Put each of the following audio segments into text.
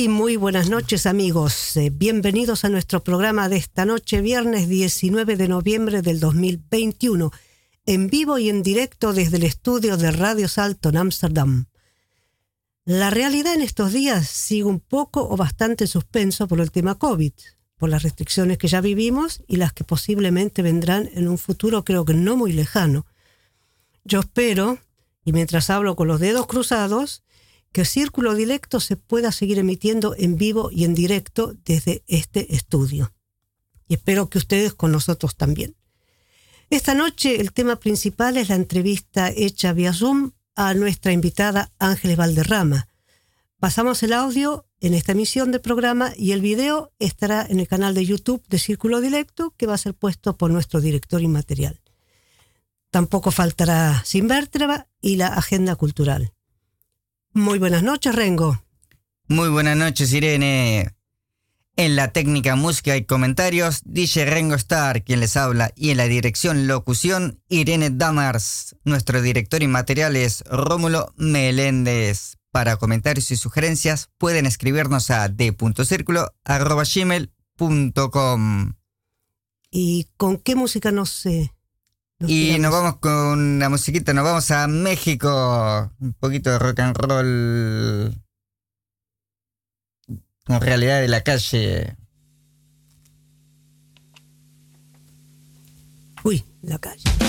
Y muy buenas noches amigos, eh, bienvenidos a nuestro programa de esta noche, viernes 19 de noviembre del 2021, en vivo y en directo desde el estudio de Radio Salto en Ámsterdam. La realidad en estos días sigue un poco o bastante suspenso por el tema COVID, por las restricciones que ya vivimos y las que posiblemente vendrán en un futuro creo que no muy lejano. Yo espero, y mientras hablo con los dedos cruzados, que Círculo Directo se pueda seguir emitiendo en vivo y en directo desde este estudio. Y espero que ustedes con nosotros también. Esta noche el tema principal es la entrevista hecha vía Zoom a nuestra invitada Ángeles Valderrama. Pasamos el audio en esta emisión del programa y el video estará en el canal de YouTube de Círculo Directo que va a ser puesto por nuestro director inmaterial. Tampoco faltará Sin Vértebra y la agenda cultural. Muy buenas noches, Rengo. Muy buenas noches, Irene. En la técnica, música y comentarios, dice Rengo Star, quien les habla, y en la dirección, locución, Irene Damars. Nuestro director inmaterial es Rómulo Meléndez. Para comentarios y sugerencias, pueden escribirnos a d.circulo.gmail.com. ¿Y con qué música nos, y nos vamos con la musiquita, nos vamos a México. Un poquito de rock and roll. En realidad de la calle. Uy, la calle.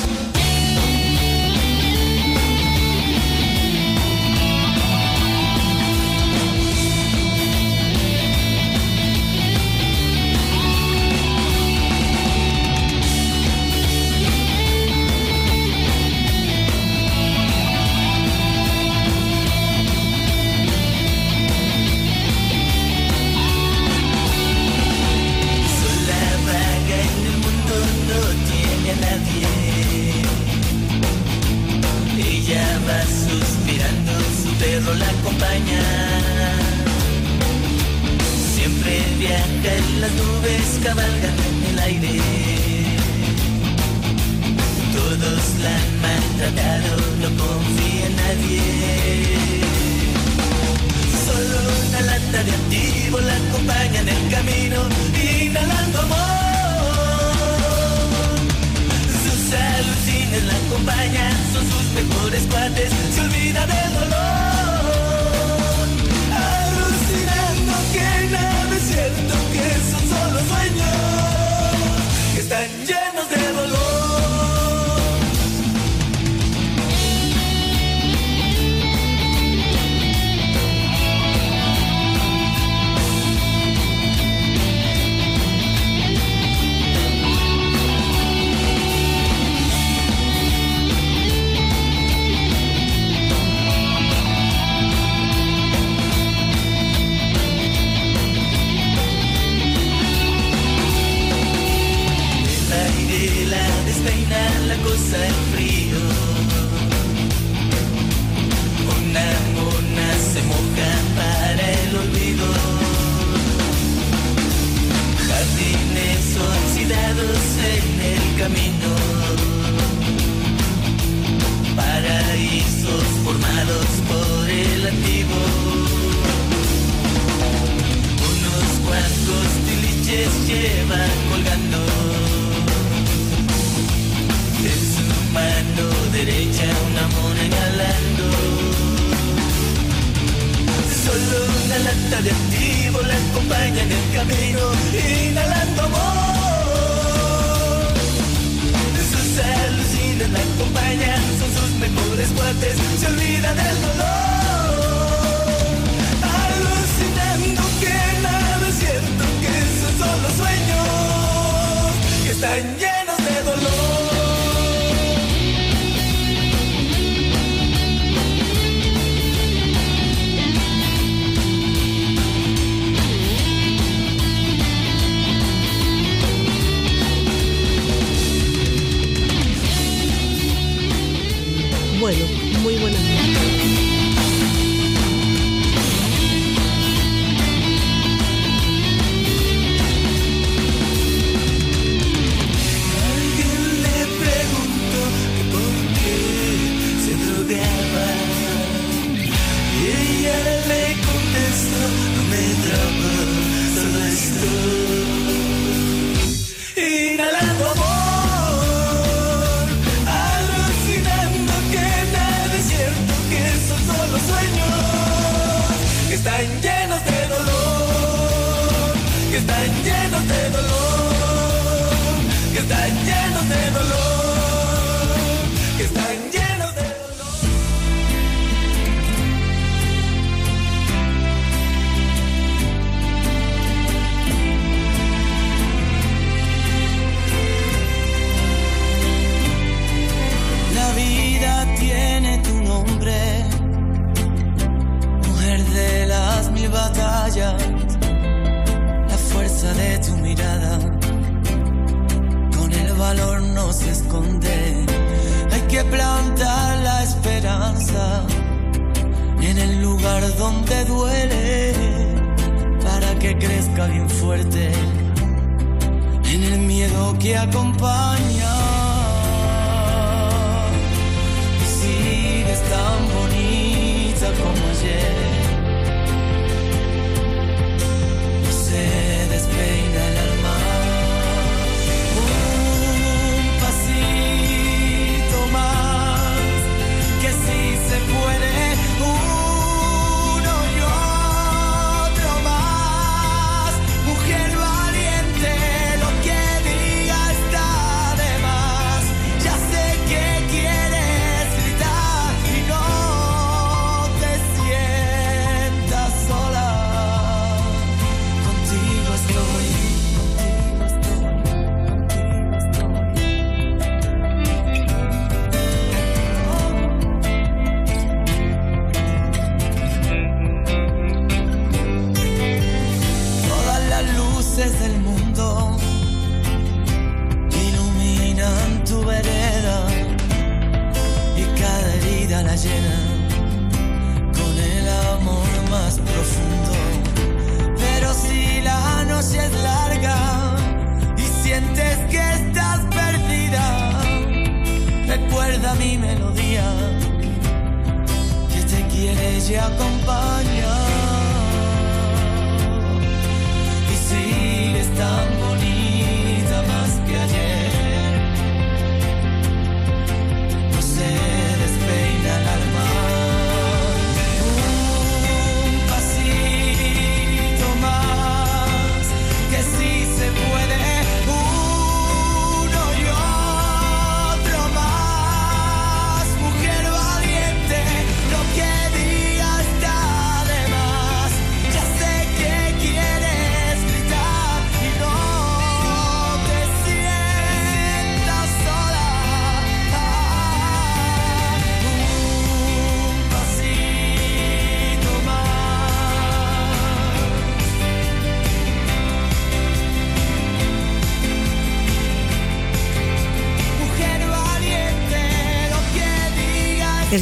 La acompaña. Siempre viaja en las nubes, cabalga en el aire. Todos la han maltratado, no confía en nadie. Solo una lata de activo la acompaña en el camino, inhalando amor. Sus alucines la acompañan, son sus mejores cuates, se olvida del dolor.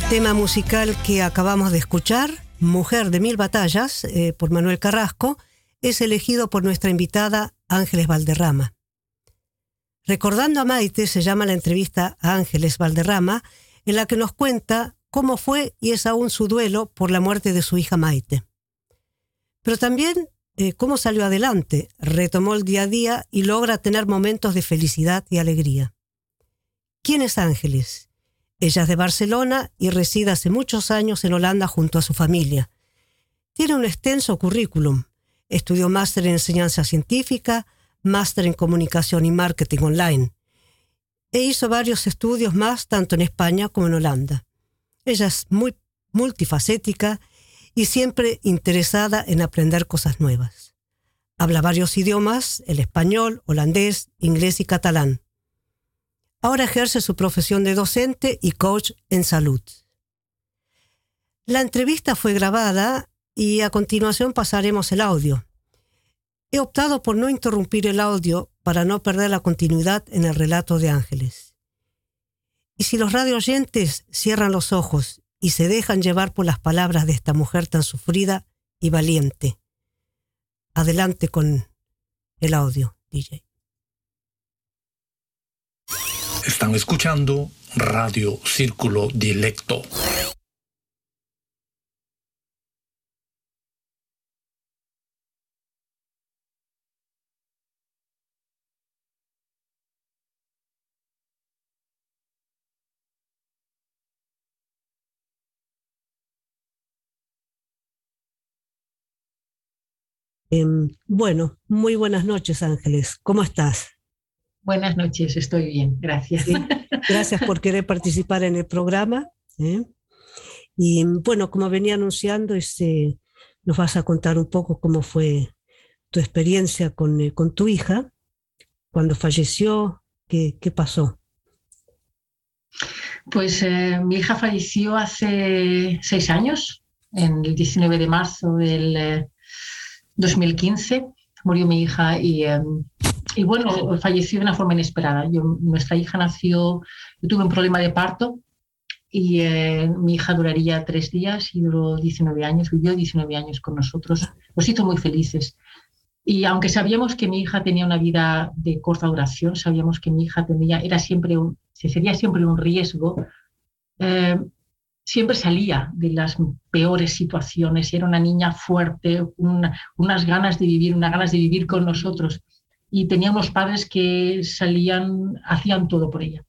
Tema musical que acabamos de escuchar, Mujer de Mil Batallas, eh, por Manuel Carrasco, es elegido por nuestra invitada Ángeles Valderrama. Recordando a Maite se llama la entrevista a Ángeles Valderrama, en la que nos cuenta cómo fue y es aún su duelo por la muerte de su hija Maite. Pero también eh, cómo salió adelante, retomó el día a día y logra tener momentos de felicidad y alegría. ¿Quién es Ángeles? Ella es de Barcelona y reside hace muchos años en Holanda junto a su familia. Tiene un extenso currículum. Estudió máster en enseñanza científica, máster en comunicación y marketing online. E hizo varios estudios más tanto en España como en Holanda. Ella es muy multifacética y siempre interesada en aprender cosas nuevas. Habla varios idiomas, el español, holandés, inglés y catalán. Ahora ejerce su profesión de docente y coach en salud. La entrevista fue grabada y a continuación pasaremos el audio. He optado por no interrumpir el audio para no perder la continuidad en el relato de Ángeles. Y si los radio oyentes cierran los ojos y se dejan llevar por las palabras de esta mujer tan sufrida y valiente. Adelante con el audio, DJ. Están escuchando Radio Círculo Dilecto. Em, bueno, muy buenas noches, Ángeles. ¿Cómo estás? Buenas noches, estoy bien, gracias. gracias por querer participar en el programa. ¿eh? Y bueno, como venía anunciando, este, nos vas a contar un poco cómo fue tu experiencia con, eh, con tu hija, cuando falleció, qué, qué pasó. Pues eh, mi hija falleció hace seis años, en el 19 de marzo del 2015 murió mi hija y, em, y, bueno, falleció de una forma inesperada. Yo, nuestra hija nació, yo tuve un problema de parto y eh, mi hija duraría tres días y duró 19 años, vivió 19 años con nosotros, nos hizo muy felices. Y aunque sabíamos que mi hija tenía una vida de corta duración, sabíamos que mi hija tenía, era siempre un, sería siempre un riesgo, eh, siempre salía de las peores situaciones era una niña fuerte, unas ganas de vivir, unas ganas de vivir con nosotros. Y tenía unos padres que salían, hacían todo por ella.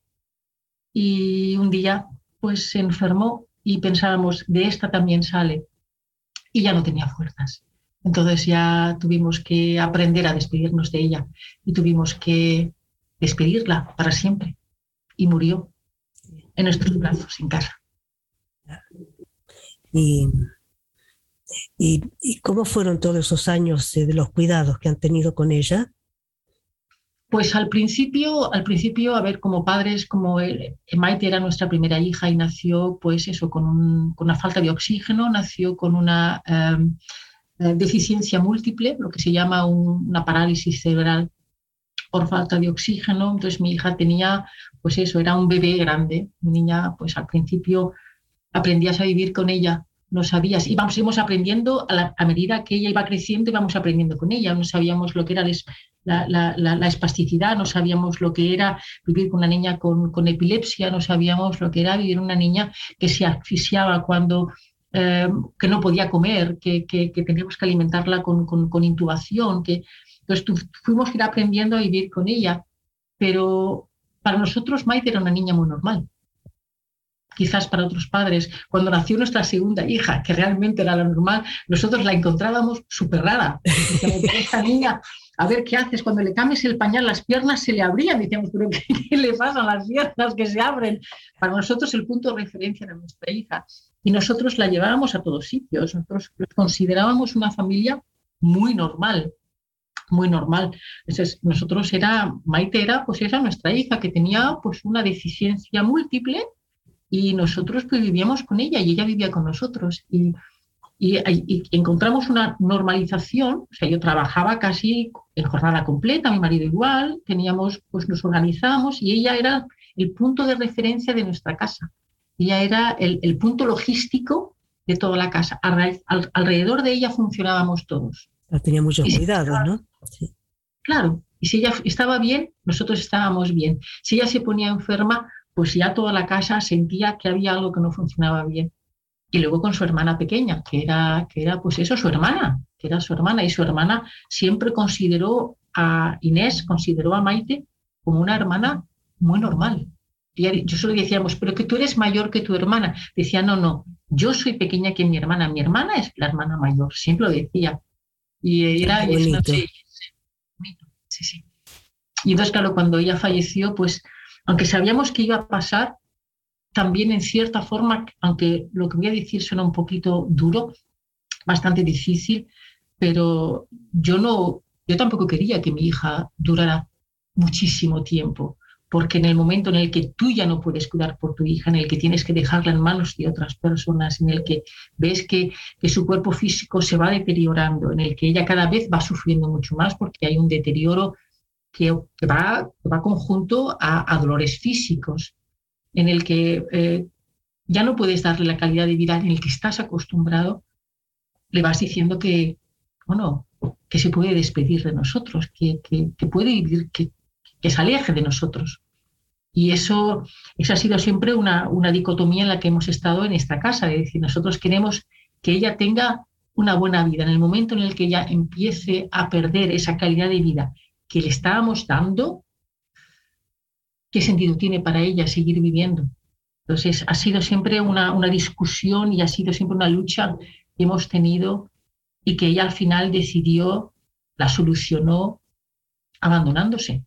Y un día, pues se enfermó y pensábamos, de esta también sale. Y ya no tenía fuerzas. Entonces ya tuvimos que aprender a despedirnos de ella y tuvimos que despedirla para siempre. Y murió en nuestros brazos en casa. Y, y, cómo fueron todos esos años de los cuidados que han tenido con ella? Pues al principio, al principio, a ver, como padres, como Maite era nuestra primera hija y nació, pues eso, con, con una falta de oxígeno, nació con una em, eh, deficiencia múltiple, lo que se llama una parálisis cerebral por falta de oxígeno. Entonces mi hija tenía, pues eso, era un bebé grande, una niña, pues al principio aprendías a vivir con ella, no sabías, íbamos, íbamos aprendiendo a, medida que ella iba creciendo, íbamos aprendiendo con ella, no sabíamos lo que era la, la, espasticidad, no sabíamos lo que era vivir con una niña con, con, epilepsia, no sabíamos lo que era vivir una niña que se asfixiaba cuando... Eh, que no podía comer, que, que, teníamos que alimentarla con, con, intubación, que entonces fuimos a ir aprendiendo a vivir con ella, pero para nosotros Maite era una niña muy normal quizás para otros padres, cuando nació nuestra segunda hija, que realmente era la normal, nosotros la encontrábamos súper rara. Esta niña, a ver qué haces, cuando le cambies el pañal, las piernas se le abrían, decíamos, pero ¿qué, le pasa a las piernas que se abren? Para nosotros el punto de referencia era nuestra hija y nosotros la llevábamos a todos sitios, nosotros considerábamos una familia muy normal, muy normal. Entonces, nosotros era, Maite era, pues era nuestra hija que tenía pues una deficiencia múltiple y nosotros pues vivíamos con ella y ella vivía con nosotros. Y, y, encontramos una normalización, o sea, yo trabajaba casi en jornada completa, mi marido igual, teníamos, pues nos organizábamos y ella era el punto de referencia de nuestra casa. Ella era el, el punto logístico de toda la casa. alrededor de ella funcionábamos todos. Tenía mucho cuidado, ¿no? Sí. Claro, y si ella estaba bien, nosotros estábamos bien. Si ella se ponía enferma, pues ya toda la casa sentía que había algo que no funcionaba bien. Y luego con su hermana pequeña, que era, que era pues eso, su hermana, que era su hermana, y su hermana siempre consideró a Inés, consideró a Maite como una hermana muy normal. Y yo solo decíamos, pero que tú eres mayor que tu hermana. Decía, no, no, yo soy pequeña que mi hermana, mi hermana es la hermana mayor, siempre lo decía. Y era, sí, sí. Y entonces, claro, cuando ella falleció, pues aunque sabíamos que iba a pasar, también en cierta forma, aunque lo que voy a decir suena un poquito duro, bastante difícil, pero yo no, yo tampoco quería que mi hija durara muchísimo tiempo, porque en el momento en el que tú ya no puedes cuidar por tu hija, en el que tienes que dejarla en manos de otras personas, en el que ves que, que su cuerpo físico se va deteriorando, en el que ella cada vez va sufriendo mucho más porque hay un deterioro que, va, va conjunto a, dolores físicos. en el que eh, ya no puedes darle la calidad de vida en el que estás acostumbrado, le vas diciendo que, bueno, que se puede despedir de nosotros, que, que, puede vivir, que, que, se aleje de nosotros. Y eso, esa ha sido siempre una, una dicotomía en la que hemos estado en esta casa, es decir, nosotros queremos que ella tenga una buena vida. En el momento en el que ella empiece a perder esa calidad de vida que le estábamos dando, ¿qué sentido tiene para ella seguir viviendo? Entonces, ha sido siempre una, una discusión y ha sido siempre una lucha que hemos tenido y que ella al final decidió, la solucionó abandonándose,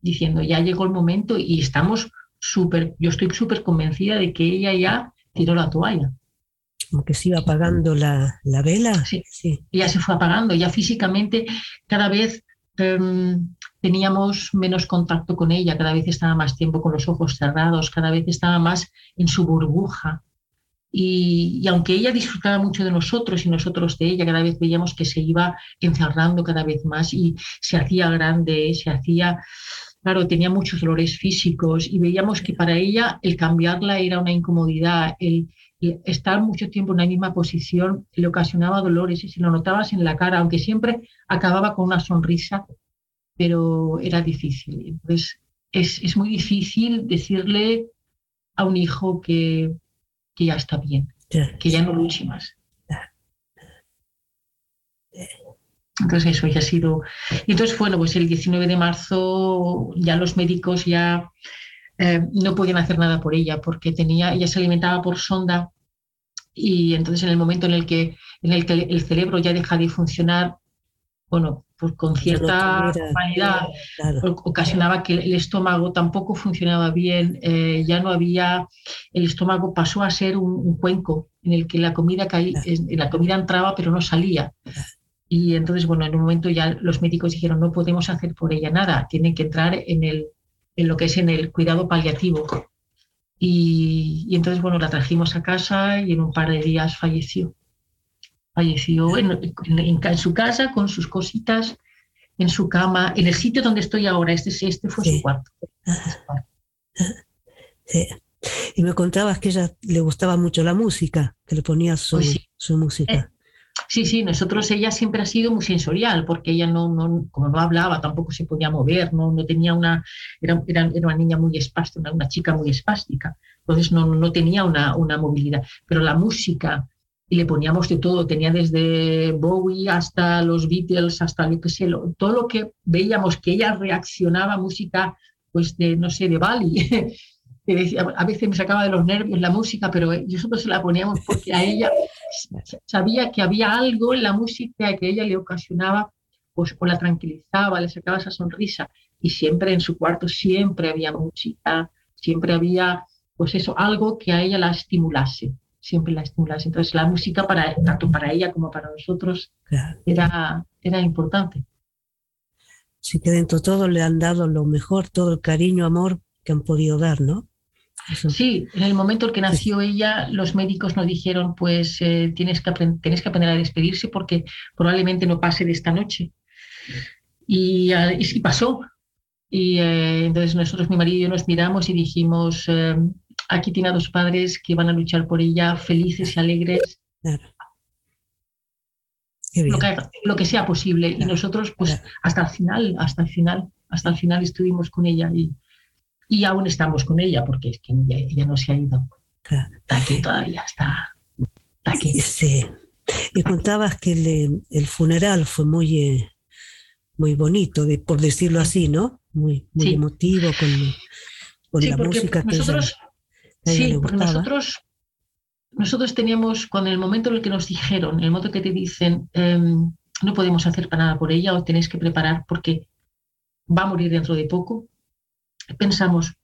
diciendo, ya llegó el momento y estamos súper, yo estoy súper convencida de que ella ya tiró la toalla. Como que se iba apagando la, la vela. Sí, sí, ella se fue apagando, ya físicamente cada vez em, teníamos menos contacto con ella, cada vez estaba más tiempo con los ojos cerrados, cada vez estaba más en su burbuja, y, aunque ella disfrutaba mucho de nosotros y nosotros de ella, cada vez veíamos que se iba encerrando cada vez más y se hacía grande, se hacía, claro, tenía muchos dolores físicos y veíamos que para ella el cambiarla era una incomodidad, el, estar mucho tiempo en la misma posición le ocasionaba dolores y se lo notabas en la cara, aunque siempre acababa con una sonrisa, pero era difícil. Entonces, es, es muy difícil decirle a un hijo que que ya está bien, que ya no luche más. Entonces eso ya ha sido... Y entonces, bueno, pues el 19 de marzo ya los médicos ya eh, no podían hacer nada por ella porque tenía, ella se alimentaba por sonda y entonces en el momento en el que, en el, que el cerebro ya deja de funcionar, bueno, pues con cierta vanidad ocasionaba que el estómago tampoco funcionaba bien, eh, ya no había, el estómago pasó a ser un, cuenco en el que la comida, caía, la comida entraba pero no salía. Y entonces, bueno, en un momento ya los médicos dijeron, no podemos hacer por ella nada, tiene que entrar en, el, en lo que es en el cuidado paliativo. Y, y entonces, bueno, la trajimos a casa y en un par de días falleció falleció en, su casa con sus cositas, en su cama, en el sitio donde estoy ahora. Este, este fue su cuarto. Y me contabas que ella le gustaba mucho la música, que le ponía su, pues su música. Sí, sí, nosotros ella siempre ha sido muy sensorial, porque ella no, no como no hablaba, tampoco se podía mover, no, no tenía una, era, era, una niña muy espástica, una, chica muy espástica, entonces no, no tenía una, una movilidad. Pero la música, y le poníamos de todo, tenía desde Bowie hasta los Beatles, hasta lo que sé, todo lo que veíamos que ella reaccionaba música, pues de, no sé, de Bali. a veces me sacaba de los nervios la música, pero nosotros se la poníamos porque a ella sabía que había algo en la música que ella le ocasionaba, pues o la tranquilizaba, le sacaba esa sonrisa. Y siempre en su cuarto, siempre había música, siempre había, pues eso, algo que a ella la estimulase siempre la estimulas. Entonces la música, para, tanto para ella como para nosotros, era, era importante. Sí, que dentro de todo le han dado lo mejor, todo el cariño, amor que han podido dar, ¿no? Sí, en el momento en que nació ella, los médicos nos dijeron, pues eh, tienes, que tienes que aprender a despedirse porque probablemente no pase de esta noche. Y, uh, y sí pasó. Y eh, entonces nosotros, mi marido y yo, nos miramos y dijimos, eh, aquí tiene a dos padres que van a luchar por ella, felices y alegres. Lo, que, sea posible. Y nosotros, pues, hasta el final, hasta el final, hasta el final estuvimos con ella y, y aún estamos con ella, porque es que ella, no se ha ido. Está aquí todavía, está, aquí. Sí. Y contabas que el, funeral fue muy, eh, muy bonito, por decirlo así, ¿no? Muy, muy emotivo con, con la música que nosotros, Sí, porque nosotros, nosotros teníamos, con el momento en el que nos dijeron, el momento que te dicen, em, no podemos hacer para nada por ella o tenéis que preparar porque va a morir dentro de poco, pensamos,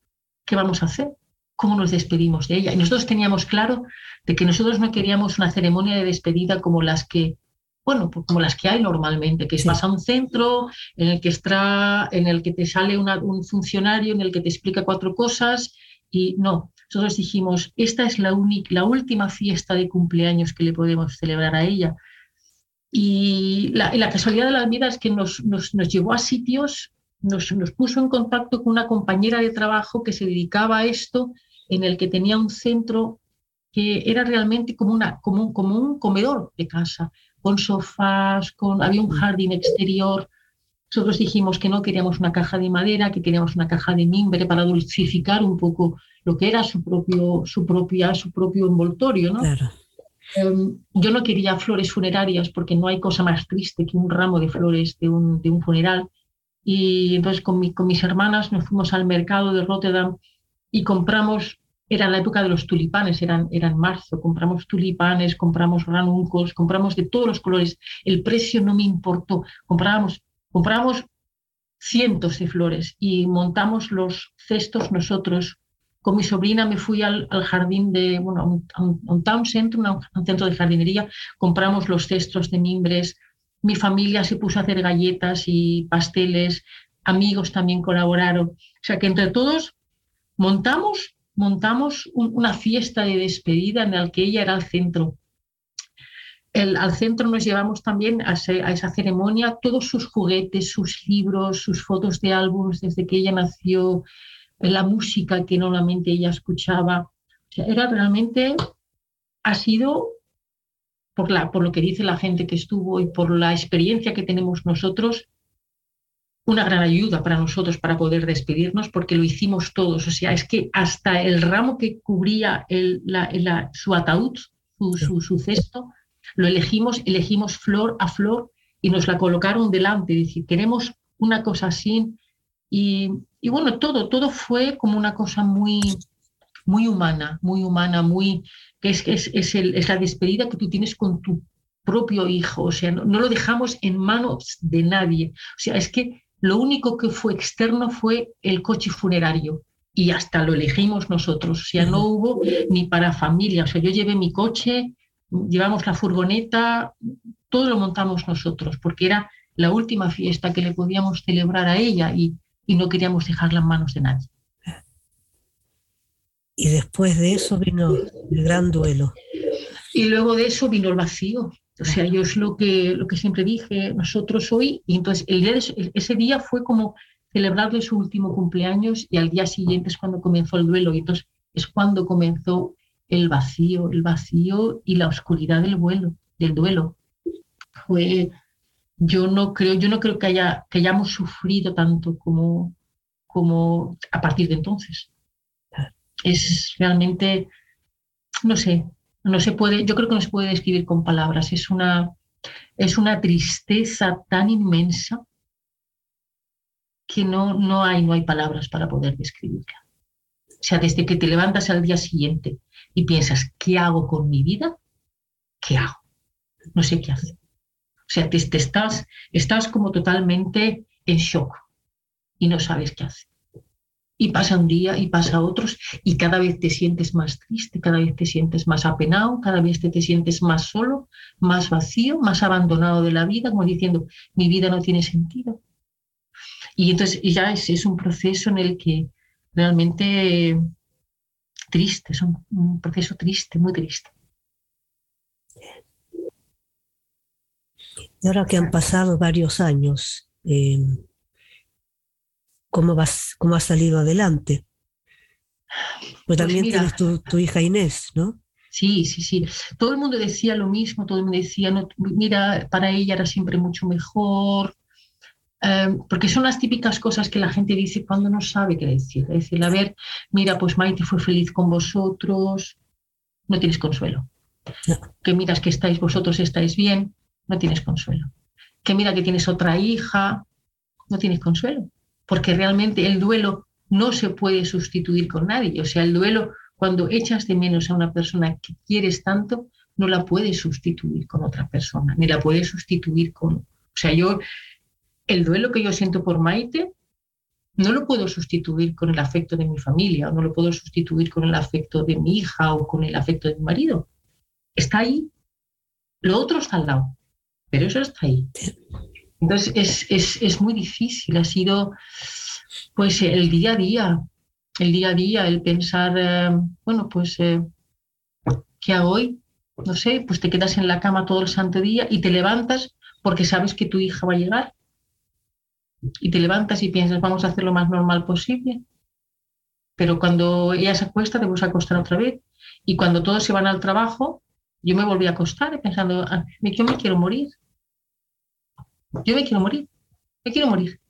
¿qué vamos a hacer? ¿Cómo nos despedimos de ella? Y nosotros teníamos claro de que nosotros no queríamos una ceremonia de despedida como las que bueno, pues como las que hay normalmente, que vas a un centro en el que está, en el que te sale un funcionario, en el que te explica cuatro cosas y no, nosotros dijimos, esta es la, única, la última fiesta de cumpleaños que le podemos celebrar a ella. Y la, casualidad de la vida es que nos, nos, llevó a sitios, nos, nos, puso en contacto con una compañera de trabajo que se dedicaba a esto en el que tenía un centro que era realmente como, una, como, un, como un comedor de casa, con sofás, con, había un jardín exterior. Nosotros dijimos que no queríamos una caja de madera, que queríamos una caja de mimbre para dulcificar un poco lo que era su propio, su propia, su propio envoltorio. ¿no? Claro. Em, yo no quería flores funerarias porque no hay cosa más triste que un ramo de flores de un, de un funeral. Y entonces con, mi, con mis hermanas nos fuimos al mercado de Rotterdam y compramos era la época de los tulipanes, eran, eran marzo, compramos tulipanes, compramos ranuncos, compramos de todos los colores, el precio no me importó, comprábamos, compramos cientos de flores y montamos los cestos nosotros. Con mi sobrina me fui al, jardín de, bueno, a un, town center, un centro de jardinería, compramos los cestos de mimbres, mi familia se puso a hacer galletas y pasteles, amigos también colaboraron. O sea que entre todos montamos montamos una fiesta de despedida en la que ella era el centro. Al centro nos llevamos también a, esa ceremonia todos sus juguetes, sus libros, sus fotos de álbumes desde que ella nació, la música que normalmente ella escuchaba. era realmente, ha sido, por, la, por lo que dice la gente que estuvo y por la experiencia que tenemos nosotros, una gran ayuda para nosotros para poder despedirnos porque lo hicimos todos. O sea, es que hasta el ramo que cubría el, la, su ataúd, su, su, cesto, lo elegimos, elegimos flor a flor y nos la colocaron delante. Es decir, queremos una cosa así. Y, y bueno, todo, todo fue como una cosa muy, muy humana, muy humana, muy que es, es, es, el, es la despedida que tú tienes con tu propio hijo. O sea, no, no lo dejamos en manos de nadie. O sea, es que lo único que fue externo fue el coche funerario y hasta lo elegimos nosotros. O sea, no hubo ni para familia. O sea, yo llevé mi coche, llevamos la furgoneta, todo lo montamos nosotros, porque era la última fiesta que le podíamos celebrar a ella y, y no queríamos dejarla en manos de nadie. Y después de eso vino el gran duelo. Y luego de eso vino el vacío. O sea, yo es lo que, lo que siempre dije, nosotros hoy, y entonces el día ese día fue como celebrarle su último cumpleaños y al día siguiente es cuando comenzó el duelo y entonces es cuando comenzó el vacío, el vacío y la oscuridad del vuelo, del duelo. Fue, yo no creo, yo no creo que, haya, que hayamos sufrido tanto como, como a partir de entonces. Es realmente, no sé, no se puede, yo creo que no se puede describir con palabras. Es una, es una tristeza tan inmensa que no, no, hay, no hay palabras para poder describirla. O sea, desde que te levantas al día siguiente y piensas, ¿qué hago con mi vida? ¿Qué hago? No sé qué hacer. O sea, te, estás, estás como totalmente en shock y no sabes qué hacer y pasa un día y pasa otros y cada vez te sientes más triste, cada vez te sientes más apenado, cada vez te, te sientes más solo, más vacío, más abandonado de la vida, como diciendo, mi vida no tiene sentido. Y entonces ya es, es un proceso en el que realmente triste, es un, proceso triste, muy triste. Y ahora que han pasado varios años, eh, cómo, vas, cómo has salido adelante. Pues, pues también tienes tu, hija Inés, ¿no? Sí, sí, sí. Todo el mundo decía lo mismo, todo el mundo decía, no, mira, para ella era siempre mucho mejor, em, porque son las típicas cosas que la gente dice cuando no sabe qué decir. Es decir, a ver, mira, pues Maite fue feliz con vosotros, no tienes consuelo. Que miras que estáis vosotros, estáis bien, no tienes consuelo. Que mira que tienes otra hija, no tienes consuelo porque realmente el duelo no se puede sustituir con nadie. O sea, el duelo, cuando echas de menos a una persona que quieres tanto, no la puedes sustituir con otra persona, ni la puedes sustituir con... O sea, yo, el duelo que yo siento por Maite, no lo puedo sustituir con el afecto de mi familia, o no lo puedo sustituir con el afecto de mi hija o con el afecto de mi marido. Está ahí. Lo otro está al lado, pero eso está ahí. Entonces es, es, es, muy difícil, ha sido pues el día a día, el día a día, el pensar, eh, bueno, pues, eh, ¿qué hago hoy? No sé, pues te quedas en la cama todo el santo día y te levantas porque sabes que tu hija va a llegar. Y te levantas y piensas, vamos a hacer lo más normal posible. pero cuando ella se acuesta, te vas a acostar otra vez. Y cuando todos se van al trabajo, yo me volví a acostar pensando, ah, yo me quiero morir. Yo me quiero morir. Me quiero morir.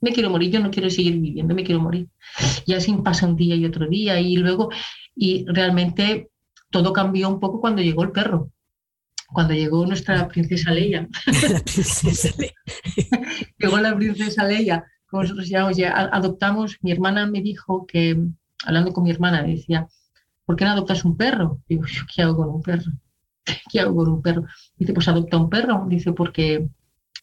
Me quiero morir. Yo no quiero seguir viviendo, me quiero morir. Y así pasa un día y otro día. Y luego, y realmente todo cambió un poco cuando llegó el perro. Cuando llegó nuestra princesa Leia. La princesa Leia. llegó la princesa Leia. Como nosotros ya, adoptamos, mi hermana me dijo que, hablando con mi hermana, decía, ¿por qué no adoptas un perro? Digo, ¿qué hago con un perro? ¿Qué hago con un perro? Dice, pues adopta un perro. Dice, porque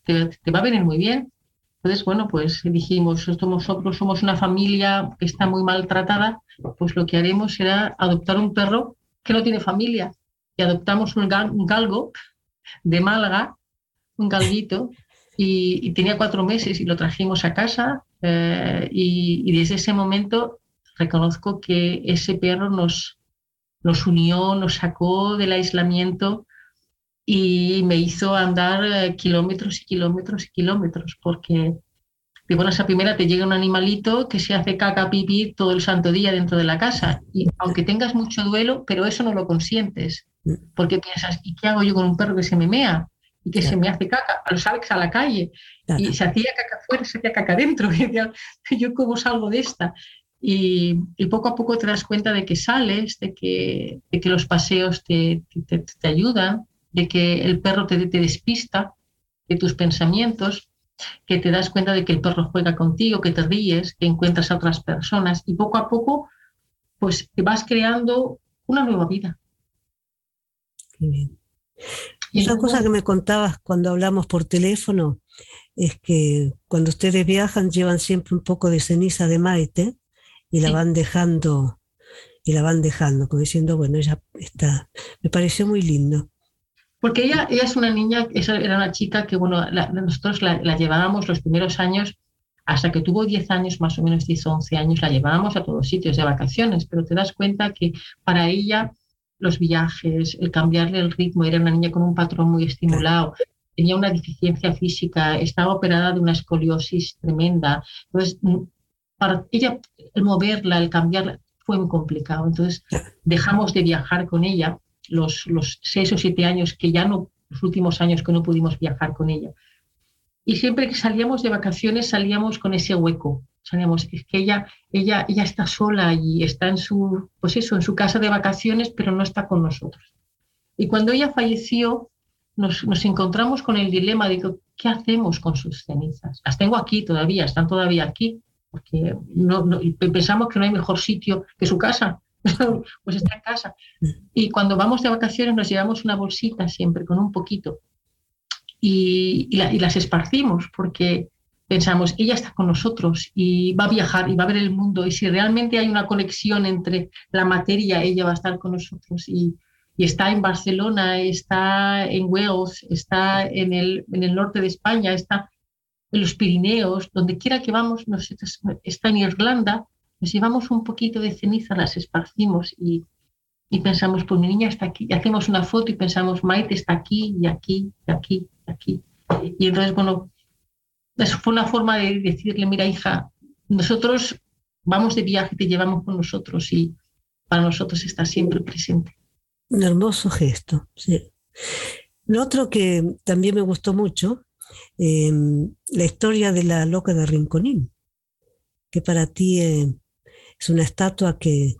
te, va a venir muy bien. Entonces, bueno, pues dijimos, nosotros somos una familia que está muy maltratada, pues lo que haremos será adoptar un perro que no tiene familia. Y adoptamos un, galgo de Málaga, un galguito, y, tenía cuatro meses y lo trajimos a casa. Eh, y, y, desde ese momento reconozco que ese perro nos, nos unió, nos sacó del aislamiento y me hizo andar eh, kilómetros y kilómetros y kilómetros, porque de buenas a primera te llega un animalito que se hace caca pipí todo el santo día dentro de la casa. Y aunque tengas mucho duelo, pero eso no lo consientes, mm. porque piensas, ¿y qué hago yo con un perro que se me mea? y que se me hace caca, lo sabes a la calle, y se hacía caca afuera, se hacía caca dentro, y yo cómo salgo de esta. Y, poco a poco te das cuenta de que sales, de que, de que los paseos te, te, te ayudan, de que el perro te, te despista de tus pensamientos, que te das cuenta de que el perro juega contigo, que te ríes, que encuentras a otras personas y poco a poco pues vas creando una nueva vida. Qué bien. Y Otra cosa que me contabas cuando hablamos por teléfono es que cuando ustedes viajan llevan siempre un poco de ceniza de Maite y la van dejando y la van dejando, como diciendo, bueno, ella está, me pareció muy lindo. Porque ella, ella es una niña, era una chica que, bueno, nosotros la, llevábamos los primeros años, hasta que tuvo 10 años, más o menos 10 o 11 años, la llevábamos a todos sitios de vacaciones, pero te das cuenta que para ella los viajes, el cambiarle el ritmo, era una niña con un patrón muy estimulado, tenía una deficiencia física, estaba operada de una escoliosis tremenda. Entonces, mm, para ella, el moverla, el cambiarla, fue muy complicado. Entonces, dejamos de viajar con ella los, los seis o siete años que ya no, los últimos años que no pudimos viajar con ella. Y siempre que salíamos de vacaciones salíamos con ese hueco. Salíamos, es que ella, ella, ella está sola y está en su, pues eso, en su casa de vacaciones, pero no está con nosotros. Y cuando ella falleció, nos, nos encontramos con el dilema de qué hacemos con sus cenizas. Las tengo aquí todavía, están todavía aquí, porque no, pensamos que no hay mejor sitio que su casa. pues está en casa. Y cuando vamos de vacaciones nos llevamos una bolsita siempre con un poquito. Y, las esparcimos porque pensamos, ella está con nosotros y va a viajar y va a ver el mundo. Y si realmente hay una conexión entre la materia, ella va a estar con nosotros. Y, está en Barcelona, está en Wales, está en el, en el norte de España, está en los Pirineos, donde quiera que vamos, está en Irlanda nos llevamos un poquito de ceniza, las esparcimos y, pensamos, pues mi niña está aquí. Y hacemos una foto y pensamos, Maite está aquí y aquí y aquí y aquí. Y entonces, bueno, eso fue una forma de decirle, mira hija, nosotros vamos de viaje, te llevamos con nosotros y para nosotros está siempre presente. Un hermoso gesto, sí. Lo otro que también me gustó mucho, eh, la historia de la loca de Rinconín, que para ti eh, es una estatua que,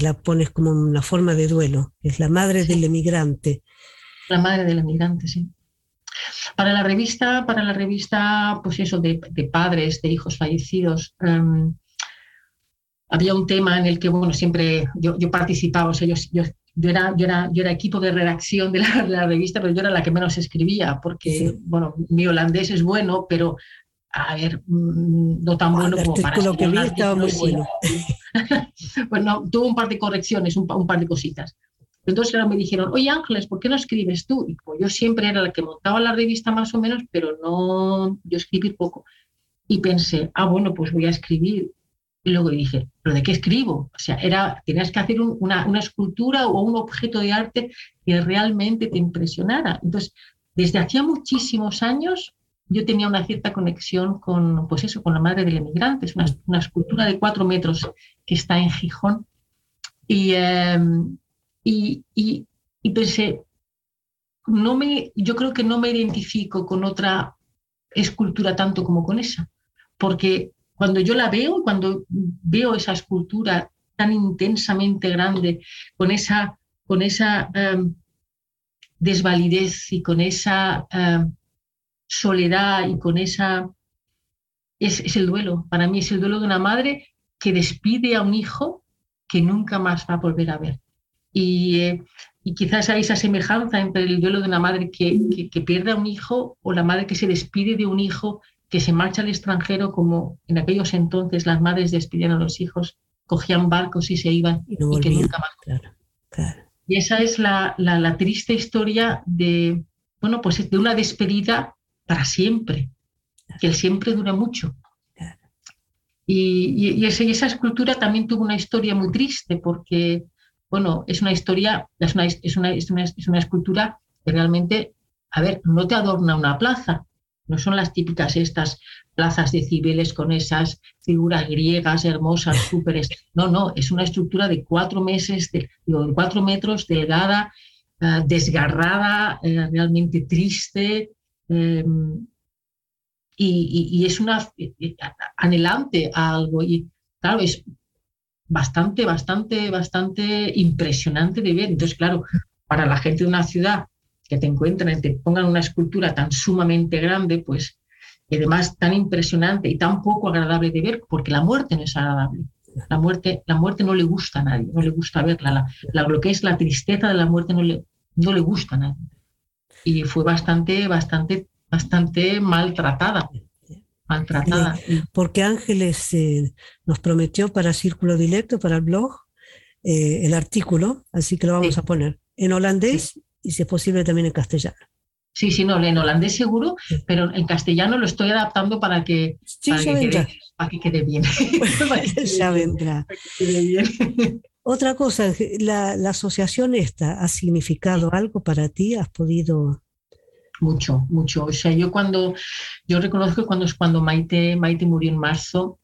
la pones como una forma de duelo, es la madre del emigrante. La madre del emigrante, sí. Para la revista, para la revista, pues eso, de, padres, de hijos fallecidos, em, había un tema en el que, bueno, siempre yo, participaba, o sea, yo, yo, era, yo, era, yo era equipo de redacción de la, revista, pero yo era la que menos escribía, porque, bueno, mi holandés es bueno, pero a ver, mm, no tan bueno como para lo que vi estaba muy bueno. bueno, tuvo un par de correcciones, un, par de cositas. Entonces me dijeron, oye Ángeles, ¿por qué no escribes tú? Y pues yo siempre era la que montaba la revista más o menos, pero no, yo escribí poco. Y pensé, ah, bueno, pues voy a escribir. Y luego dije, ¿pero de qué escribo? O sea, era, tenías que hacer una, una escultura o un objeto de arte que realmente te impresionara. Entonces, desde hacía muchísimos años yo tenía una cierta conexión con, pues eso, con la madre del emigrante. Es una, escultura de cuatro metros que está en Gijón. Y, em, y, y, y, pensé, no me, yo creo que no me identifico con otra escultura tanto como con esa, porque cuando yo la veo, cuando veo esa escultura tan intensamente grande, con esa, con esa em, desvalidez y con esa em, soledad y con esa... Es, es, el duelo, para mí es el duelo de una madre que despide a un hijo que nunca más va a volver a ver. Y, eh, y quizás hay esa semejanza entre el duelo de una madre que, que, que, pierde a un hijo o la madre que se despide de un hijo que se marcha al extranjero, como en aquellos entonces las madres despidían a los hijos, cogían barcos y se iban y, no y que nunca más. Claro, claro. Y esa es la, la, la, triste historia de, bueno, pues de una despedida para siempre, que el siempre dura mucho. Y, y, esa, y, esa, escultura también tuvo una historia muy triste porque, bueno, es una historia, es una, es una, es una, es una escultura que realmente, a ver, no te adorna una plaza, no son las típicas estas plazas de Cibeles con esas figuras griegas hermosas, súper... No, no, es una estructura de cuatro meses, de, digo, de cuatro metros, delgada, uh, desgarrada, uh, realmente triste, y, y, es una anhelante a algo. Y claro, es bastante, bastante, bastante impresionante de ver. Entonces, claro, para la gente de una ciudad que te encuentran y te pongan una escultura tan sumamente grande, pues, y además tan impresionante y tan poco agradable de ver, porque la muerte no es agradable. La muerte, la muerte no le gusta a nadie, no le gusta verla. La, la, lo que es la tristeza de la muerte no le, no le gusta a nadie. Y fue bastante, bastante, bastante maltratada. Maltratada. Porque Ángeles eh, nos prometió para Círculo Directo, para el blog, eh, el artículo, así que lo vamos sí. a poner en holandés sí y si es posible también en castellano. Sí, sí, no, en holandés seguro, pero en castellano lo estoy adaptando para que, sí, para, que quede, para que, quede, bien. ya vendrá. Otra cosa, la, la, asociación esta ha significado algo para ti? ¿Has podido...? Mucho, mucho. O sea, yo cuando, yo reconozco cuando, cuando Maite, Maite murió en marzo,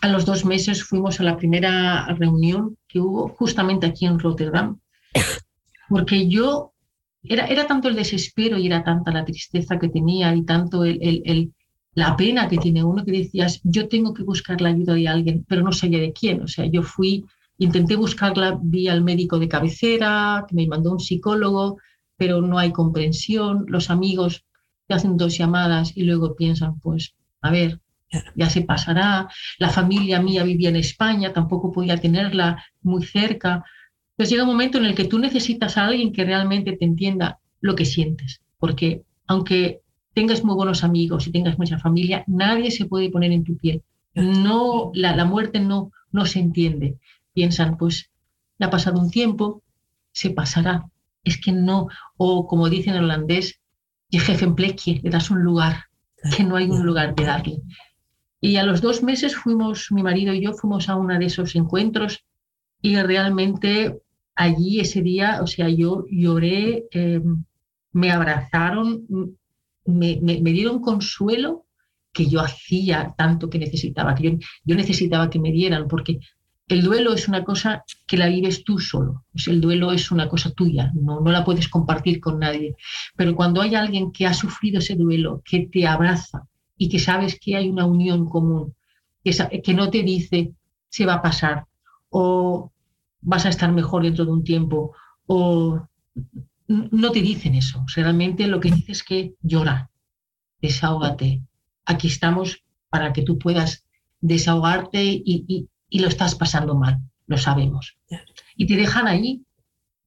a los dos meses fuimos a la primera reunión que hubo justamente aquí en Rotterdam, porque yo era, era tanto el desespero y era tanta la tristeza que tenía y tanto el, el, el, la pena que tiene uno que decías, yo tengo que buscar la ayuda de alguien, pero no sabía de quién. O sea, yo fui, intenté buscarla vía el médico de cabecera, que me mandó un psicólogo, pero no hay comprensión. Los amigos te hacen dos llamadas y luego piensan, pues, a ver, ya se pasará. La familia mía vivía en España, tampoco podía tenerla muy cerca. Entonces llega un momento en el que tú necesitas a alguien que realmente te entienda lo que sientes, porque aunque tengas muy buenos amigos y tengas mucha familia, nadie se puede poner en tu piel. No, la, la muerte no, no se entiende. Piensan, pues, ha pasado un tiempo, se pasará. Es que no, o como dicen en holandés, je jefe plekje, le das un lugar, que no hay un lugar de darle. Y a los dos meses fuimos, mi marido y yo fuimos a uno de esos encuentros y realmente allí ese día, o sea, yo lloré, eh, me abrazaron, me, me, me, dieron consuelo que yo hacía tanto que necesitaba, que yo, yo, necesitaba que me dieran, porque el duelo es una cosa que la vives tú solo, el duelo es una cosa tuya, no, no la puedes compartir con nadie, pero cuando hay alguien que ha sufrido ese duelo, que te abraza y que sabes que hay una unión común, que, no te dice se va a pasar o vas a estar mejor dentro de un tiempo o no te dicen eso. Realmente lo que dices es que llora, desahógate. Aquí estamos para que tú puedas desahogarte y, y lo estás pasando mal, lo sabemos. Y te dejan ahí.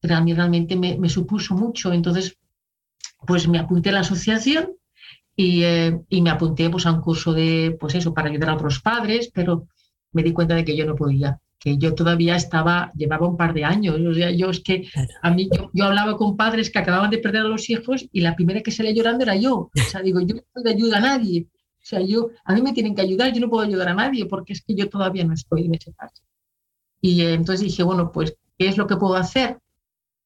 A mí realmente me, me, supuso mucho. Entonces, pues me apunté a la asociación y, eh, y, me apunté pues, a un curso de, pues eso, para ayudar a otros padres, pero me di cuenta de que yo no podía que yo todavía estaba, llevaba un par de años. O sea, yo es que a mí, yo, yo, hablaba con padres que acababan de perder a los hijos y la primera que salía llorando era yo. O sea, digo, yo no puedo ayudar a nadie. O sea, yo, a mí me tienen que ayudar, yo no puedo ayudar a nadie porque es que yo todavía no estoy en ese caso. Y eh, entonces dije, bueno, pues, ¿qué es lo que puedo hacer?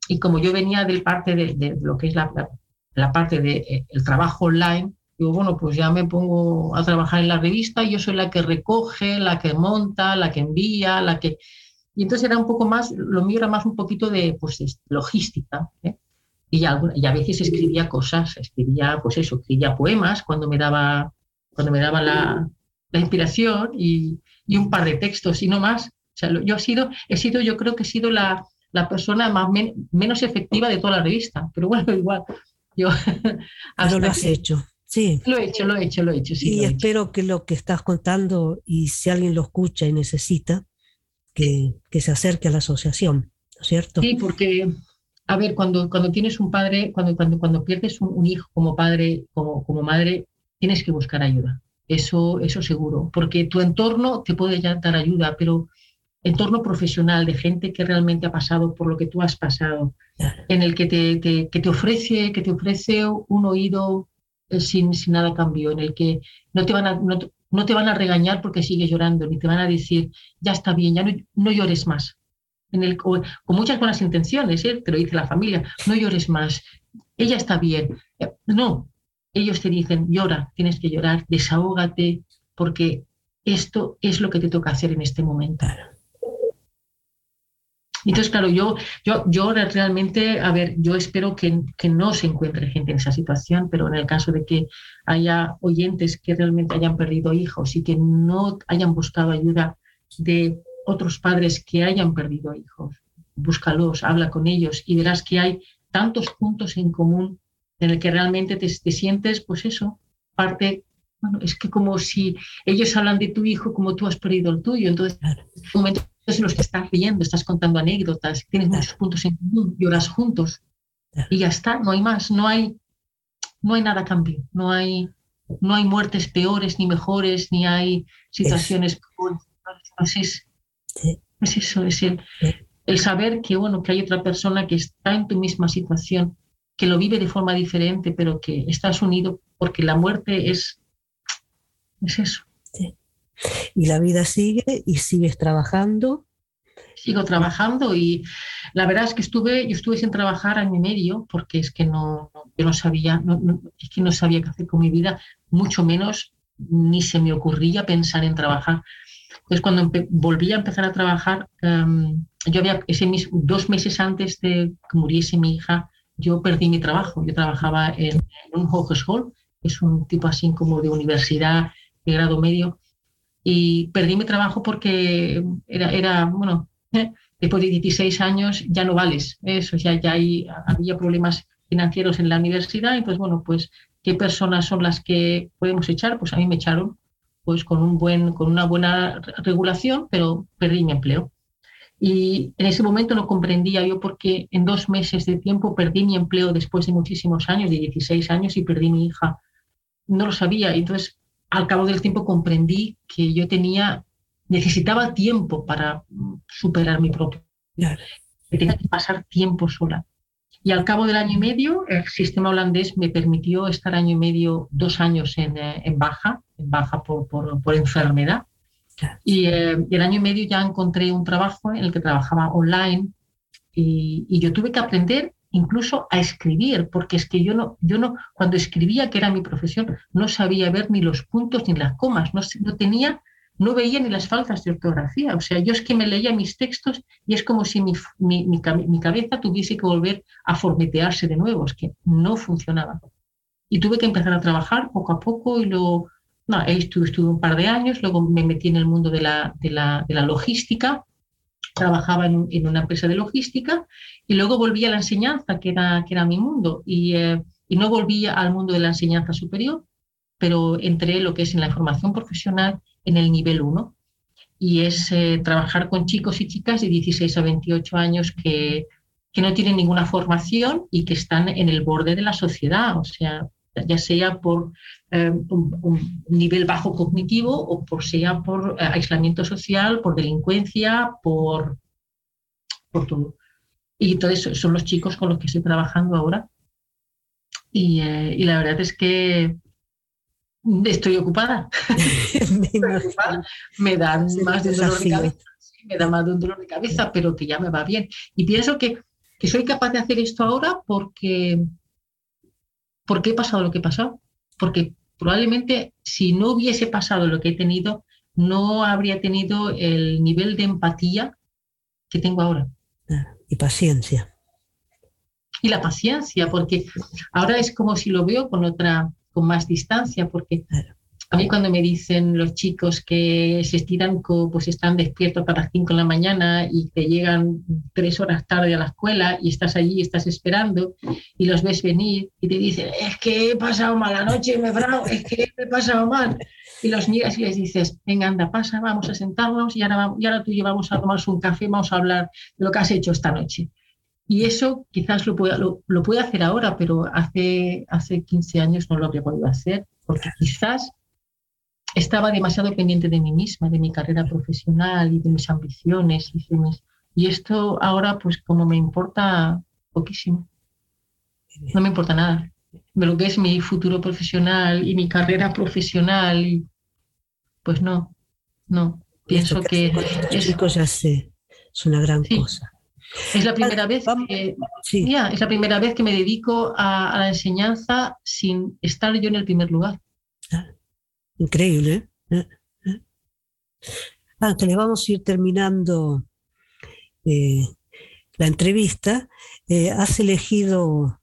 Y como yo venía del parte de, lo que es la, la, parte del de, eh, trabajo online, Digo, bueno, pues ya me pongo a trabajar en la revista, yo soy la que recoge, la que monta, la que envía, la que... Y entonces era un poco más, lo mío era más un poquito de pues, logística. ¿eh? Y, y, a veces escribía cosas, escribía, pues eso, escribía poemas cuando me daba, cuando me daba la, la inspiración y, y, un par de textos y no más. O sea, yo he sido, he sido, yo creo que he sido la, la persona más menos efectiva de toda la revista, pero bueno, igual. Yo, pero lo has hecho. Sí. Lo he hecho, lo he hecho, lo he hecho. Sí, y espero que lo que estás contando, y si alguien lo escucha y necesita, que, que, se acerque a la asociación, ¿no es cierto? Sí, porque, a ver, cuando, cuando tienes un padre, cuando, cuando, cuando pierdes un, hijo como padre, como, como madre, tienes que buscar ayuda. Eso, eso seguro, porque tu entorno te puede dar ayuda, pero entorno profesional de gente que realmente ha pasado por lo que tú has pasado, en el que te, te, que te ofrece, que te ofrece un oído eh, sin, sin, nada cambio, en el que no te, van a, no, te van a regañar porque sigues llorando, ni te van a decir, ya está bien, ya no, no llores más. En el, con muchas buenas intenciones, ¿eh? te lo dice la familia, no llores más, ella está bien. Eh, no, ellos te dicen, llora, tienes que llorar, desahógate, porque esto es lo que te toca hacer en este momento. Entonces, claro, yo, yo, yo realmente, a ver, yo espero que, que, no se encuentre gente en esa situación, pero en el caso de que haya oyentes que realmente hayan perdido hijos y que no hayan buscado ayuda de otros padres que hayan perdido hijos, búscalos, habla con ellos y verás que hay tantos puntos en común en el que realmente te, te sientes, pues eso, parte bueno, es que como si ellos hablan de tu hijo como tú has perdido el tuyo. Entonces, en un momento en los que estás riendo, estás contando anécdotas, tienes muchos puntos en común, lloras juntos y ya está, no hay más, no hay, no hay nada cambio, no hay, no hay muertes peores ni mejores, ni hay situaciones peores. Es, es eso, es el, el saber que, bueno, que hay otra persona que está en tu misma situación, que lo vive de forma diferente, pero que estás unido porque la muerte es, es eso. Y la vida sigue y sigues trabajando. Sigo trabajando y la verdad es que estuve, yo estuve sin trabajar año y medio porque es que no, yo no sabía, no, es que no sabía qué hacer con mi vida, mucho menos ni se me ocurría pensar en trabajar. Entonces cuando volví a empezar a trabajar, em, yo había ese mismo, dos meses antes de que muriese mi hija, yo perdí mi trabajo. Yo trabajaba en, en un Hogeschool, es un tipo así como de universidad de grado medio, y perdí mi trabajo porque era, era bueno, después de 16 años ya no vales, eso, ya, ya hay, había problemas financieros en la universidad, y pues bueno, pues qué personas son las que podemos echar, pues a mí me echaron pues con, un buen, con una buena regulación, pero perdí mi empleo. Y en ese momento no comprendía yo porque en dos meses de tiempo perdí mi empleo después de muchísimos años, de 16 años, y perdí mi hija. No lo sabía. Entonces al cabo del tiempo comprendí que yo tenía, necesitaba tiempo para superar mi propio. Que tenía que pasar tiempo sola. Y al cabo del año y medio, el sistema holandés me permitió estar año y medio, dos años en, eh, en baja, en baja por, por, por enfermedad. Y, eh, el año y medio ya encontré un trabajo en el que trabajaba online y, yo tuve que aprender incluso a escribir, porque es que yo no, yo no, cuando escribía, que era mi profesión, no sabía ver ni los puntos ni las comas, no, no tenía, no veía ni las faltas de ortografía. O sea, yo es que me leía mis textos y es como si mi, mi, mi, cabeza tuviese que volver a formetearse de nuevo, es que no funcionaba. Y tuve que empezar a trabajar poco a poco y luego, no, estuve, estuve un par de años, luego me metí en el mundo de la, de la, de la logística, trabajaba en, en, una empresa de logística y luego volví a la enseñanza, que era, que era mi mundo, y, eh, y no volví al mundo de la enseñanza superior, pero entré lo que es en la formación profesional en el nivel 1, y es eh, trabajar con chicos y chicas de 16 a 28 años que, que no tienen ninguna formación y que están en el borde de la sociedad, o sea, ya sea por eh, un, un, nivel bajo cognitivo o por sea por eh, aislamiento social, por delincuencia, por, por todo. Y entonces son los chicos con los que estoy trabajando ahora. Y, eh, y la verdad es que estoy ocupada. me, ocupada. me da más de un dolor de cabeza. me da más de un dolor de cabeza, pero que ya me va bien. Y pienso que, que soy capaz de hacer esto ahora porque, porque he pasado lo que he pasado. Porque probablemente si no hubiese pasado lo que he tenido, no habría tenido el nivel de empatía que tengo ahora. Y paciencia. Y la paciencia, porque ahora es como si lo veo con otra, con más distancia, porque a mí cuando me dicen los chicos que se estiran, pues están despiertos para las 5 de la mañana y que llegan tres horas tarde a la escuela y estás allí, estás esperando y los ves venir y te dicen, es que he pasado mala noche, me bravo, es que he pasado mal. Y los miras y les dices, venga, anda, pasa, vamos a sentarnos y ahora, y ahora tú llevamos a tomarnos un café, vamos a hablar de lo que has hecho esta noche. Y eso quizás lo pueda, lo, lo puede hacer ahora, pero hace, hace 15 años no lo habría podido hacer, porque quizás estaba demasiado pendiente de mí misma, de mi carrera profesional y de mis ambiciones. Y, y esto ahora, pues como me importa poquísimo. No me importa nada. De lo que es mi futuro profesional y mi carrera profesional, y, pues no, no. Pienso que... Es, ya sé, es una gran cosa. Es la primera vez que, es la primera vez que me dedico a, a, la enseñanza sin estar yo en el primer lugar. Increíble. ¿eh? ¿Eh? le vamos a ir terminando eh, la entrevista. has elegido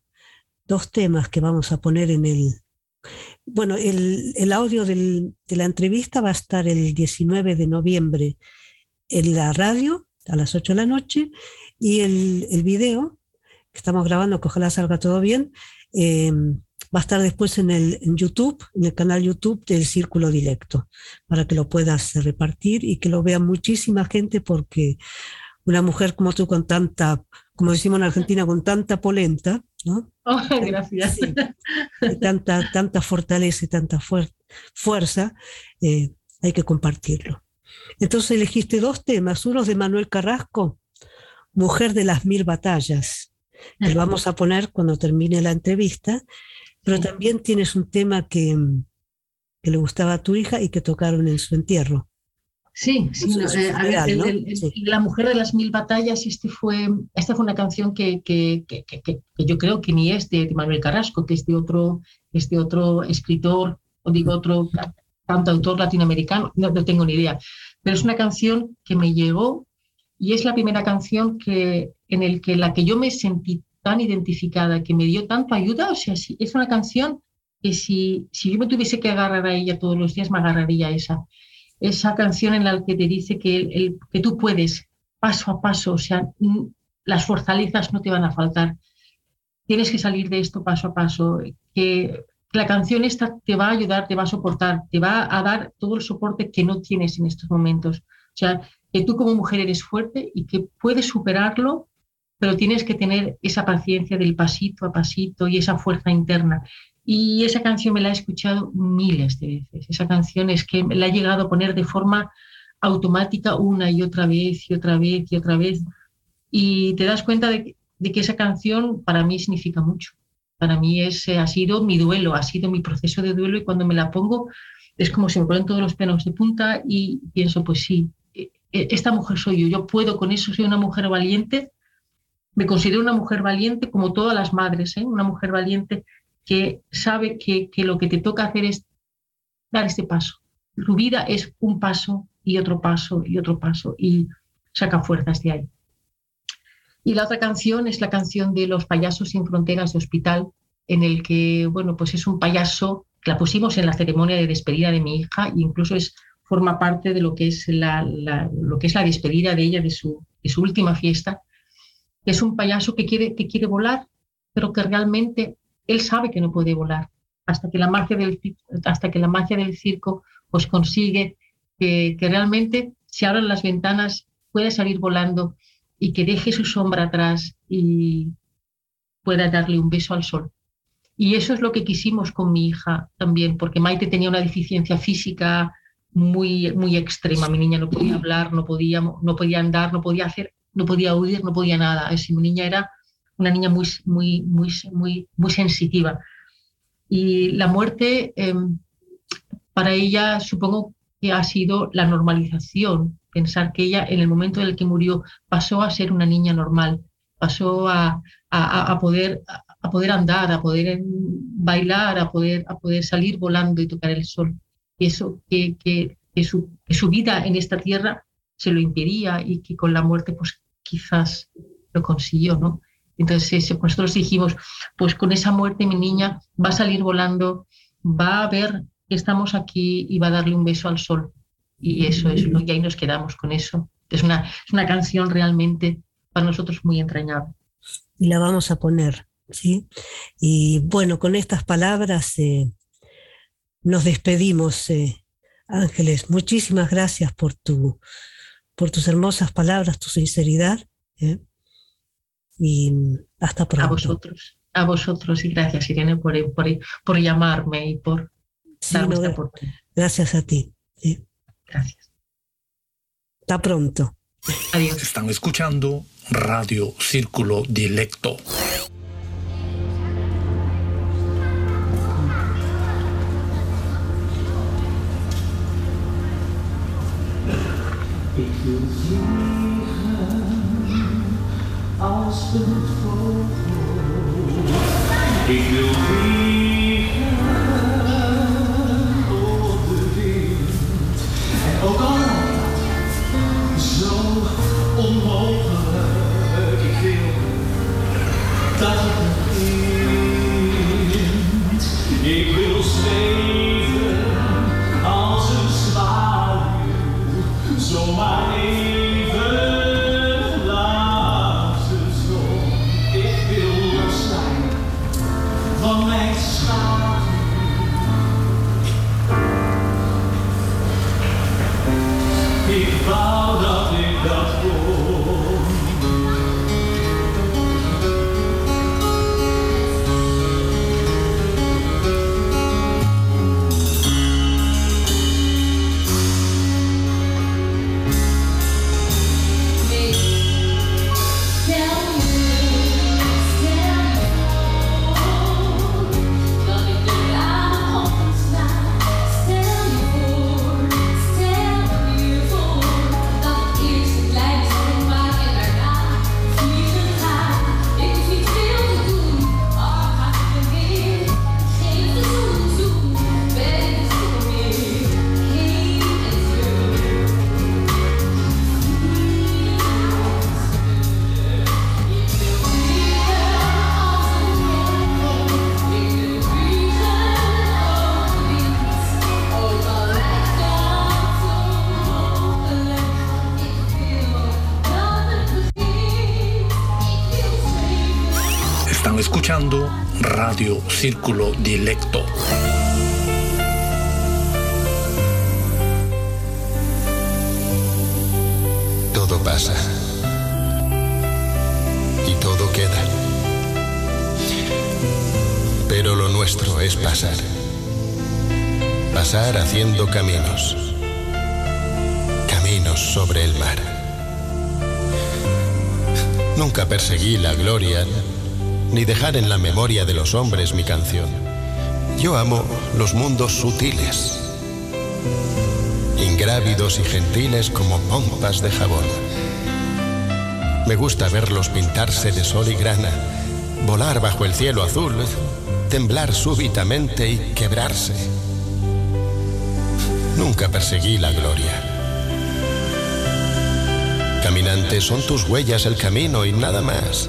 dos temas que vamos a poner en el... Bueno, el, audio de la entrevista va a estar el 19 de noviembre en la radio a las 8 de la noche y el, el video que estamos grabando, que ojalá salga todo bien, va a estar después en el YouTube, en el canal YouTube del Círculo Directo, para que lo puedas repartir y que lo vea muchísima gente porque una mujer como tú con tanta, como decimos en Argentina, con tanta polenta, ¿no? Oh, gracias. tanta, tanta fortaleza y tanta fuerza, eh, hay que compartirlo. Entonces elegiste dos temas, uno de Manuel Carrasco, Mujer de las Mil Batallas, que vamos a poner cuando termine la entrevista, pero también tienes un tema que, que, le gustaba a tu hija y que tocaron en su entierro. Sí, sí, La mujer de las mil batallas, este fue, esta fue una canción que, que, que yo creo que ni es de, Manuel Carrasco, que es de otro, este otro escritor, o digo otro cantautor latinoamericano, no, no tengo ni idea, pero es una canción que me llegó y es la primera canción que, en el que la que yo me sentí tan identificada, que me dio tanto ayuda, o sea, es una canción que si, si yo me tuviese que agarrar a ella todos los días, me agarraría a esa. Esa canción en la que te dice que, el, que tú puedes, paso a paso, o sea, las fortalezas no te van a faltar. Tienes que salir de esto paso a paso, que la canción esta te va a ayudar, te va a soportar, te va a dar todo el soporte que no tienes en estos momentos. O sea, que tú como mujer eres fuerte y que puedes superarlo pero tienes que tener esa paciencia del pasito a pasito y esa fuerza interna. Y esa canción me la he escuchado miles de veces. Esa canción es que me la he llegado a poner de forma automática una y otra vez y otra vez y otra vez. Y te das cuenta de, que esa canción para mí significa mucho. Para mí es, ha sido mi duelo, ha sido mi proceso de duelo y cuando me la pongo es como si me ponen todos los pelos de punta y pienso, pues sí, e, e, esta mujer soy yo, yo puedo con eso, soy una mujer valiente me considero una mujer valiente como todas las madres, ¿eh? una mujer valiente que sabe que, lo que te toca hacer es dar este paso. Tu vida es un paso y otro paso y otro paso y saca fuerzas de ahí. Y la otra canción es la canción de Los payasos sin fronteras de hospital, en el que, bueno, pues es un payaso, que la pusimos en la ceremonia de despedida de mi hija e incluso es, forma parte de lo que es la, lo que es la despedida de ella de su, de su última fiesta, es un payaso que quiere, que quiere volar, pero que realmente él sabe que no puede volar, hasta que la magia del, hasta que la magia del circo pues consigue que, que realmente se abran las ventanas, pueda salir volando y que deje su sombra atrás y pueda darle un beso al sol. Y eso es lo que quisimos con mi hija también, porque Maite tenía una deficiencia física muy, muy extrema. Mi niña no podía hablar, no podía, no podía andar, no podía hacer no podía huir, no podía nada. Es, mi niña era una niña muy, muy, muy, muy, muy sensitiva. Y la muerte, em, para ella, supongo que ha sido la normalización, pensar que ella en el momento en el que murió pasó a ser una niña normal, pasó a, a, poder, a poder andar, a poder bailar, a poder, a poder salir volando y tocar el sol. Y eso que, que, su, que su vida en esta tierra se lo impedía y que con la muerte pues quizás lo consiguió, ¿no? Entonces pues nosotros dijimos, pues con esa muerte mi niña va a salir volando, va a ver que estamos aquí y va a darle un beso al sol. Y eso es lo y ahí nos quedamos con eso. Es una, es una canción realmente para nosotros muy entrañable. Y la vamos a poner, ¿sí? Y bueno, con estas palabras eh, nos despedimos, eh, Ángeles. Muchísimas gracias por, tu, por tus hermosas palabras, tu sinceridad. ¿eh? y hasta pronto. A vosotros, a vosotros y gracias Irene por, por, por llamarme y por darme esta oportunidad. Gracias a ti. Gracias. Hasta pronto. Adiós. Están escuchando Radio Círculo Directo. Als een vogel. Ik wil vliegen Círculo Directo. Todo pasa. Y todo queda. Pero lo nuestro es pasar. Pasar haciendo caminos. Caminos sobre el mar. Nunca perseguí la gloria ni dejar en la memoria de los hombres mi canción. Yo amo los mundos sutiles, ingrávidos y gentiles como pompas de jabón. Me gusta verlos pintarse de sol y grana, volar bajo el cielo azul, temblar súbitamente y quebrarse. Nunca perseguí la gloria. Caminante, son tus huellas el camino y nada más.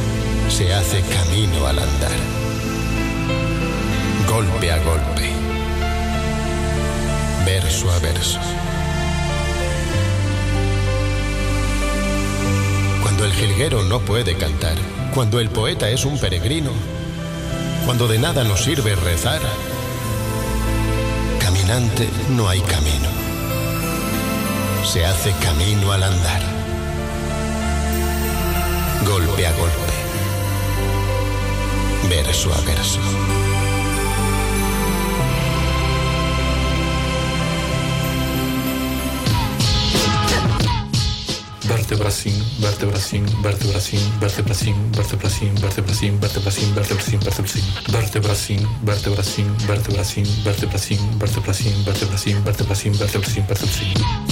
se hace camino al andar. golpe a golpe, verso a verso. Cuando el jilguero no puede cantar, cuando el poeta es un peregrino, cuando de nada nos sirve rezar, caminante no hay camino. Se hace camino al andar, golpe a golpe, verso a verso. Vertebracín, vertebracín, vertebracín, vertebracín, vertebracín, vertebracín, vertebracín, vertebracín, vertebracín, vertebracín, vertebracín, vertebracín, vertebracín, vertebracín, vertebracín, vertebracín, vertebracín, vertebracín.